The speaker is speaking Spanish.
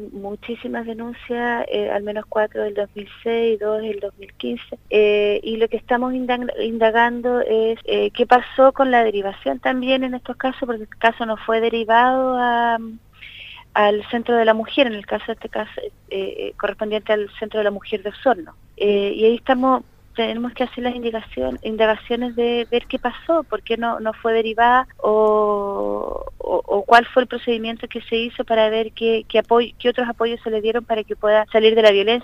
muchísimas denuncias, eh, al menos cuatro del 2006, dos del 2015, eh, y lo que estamos indagando es eh, qué pasó con la derivación también en estos casos, porque el caso no fue derivado al Centro de la Mujer, en el caso este caso correspondiente al Centro de la Mujer de Osorno. y ahí estamos tenemos que hacer las indagaciones de ver qué pasó, por qué no, no fue derivada o, cuál fue el procedimiento que se hizo para ver qué, qué, qué otros apoyos se le dieron para que pueda salir de la violencia.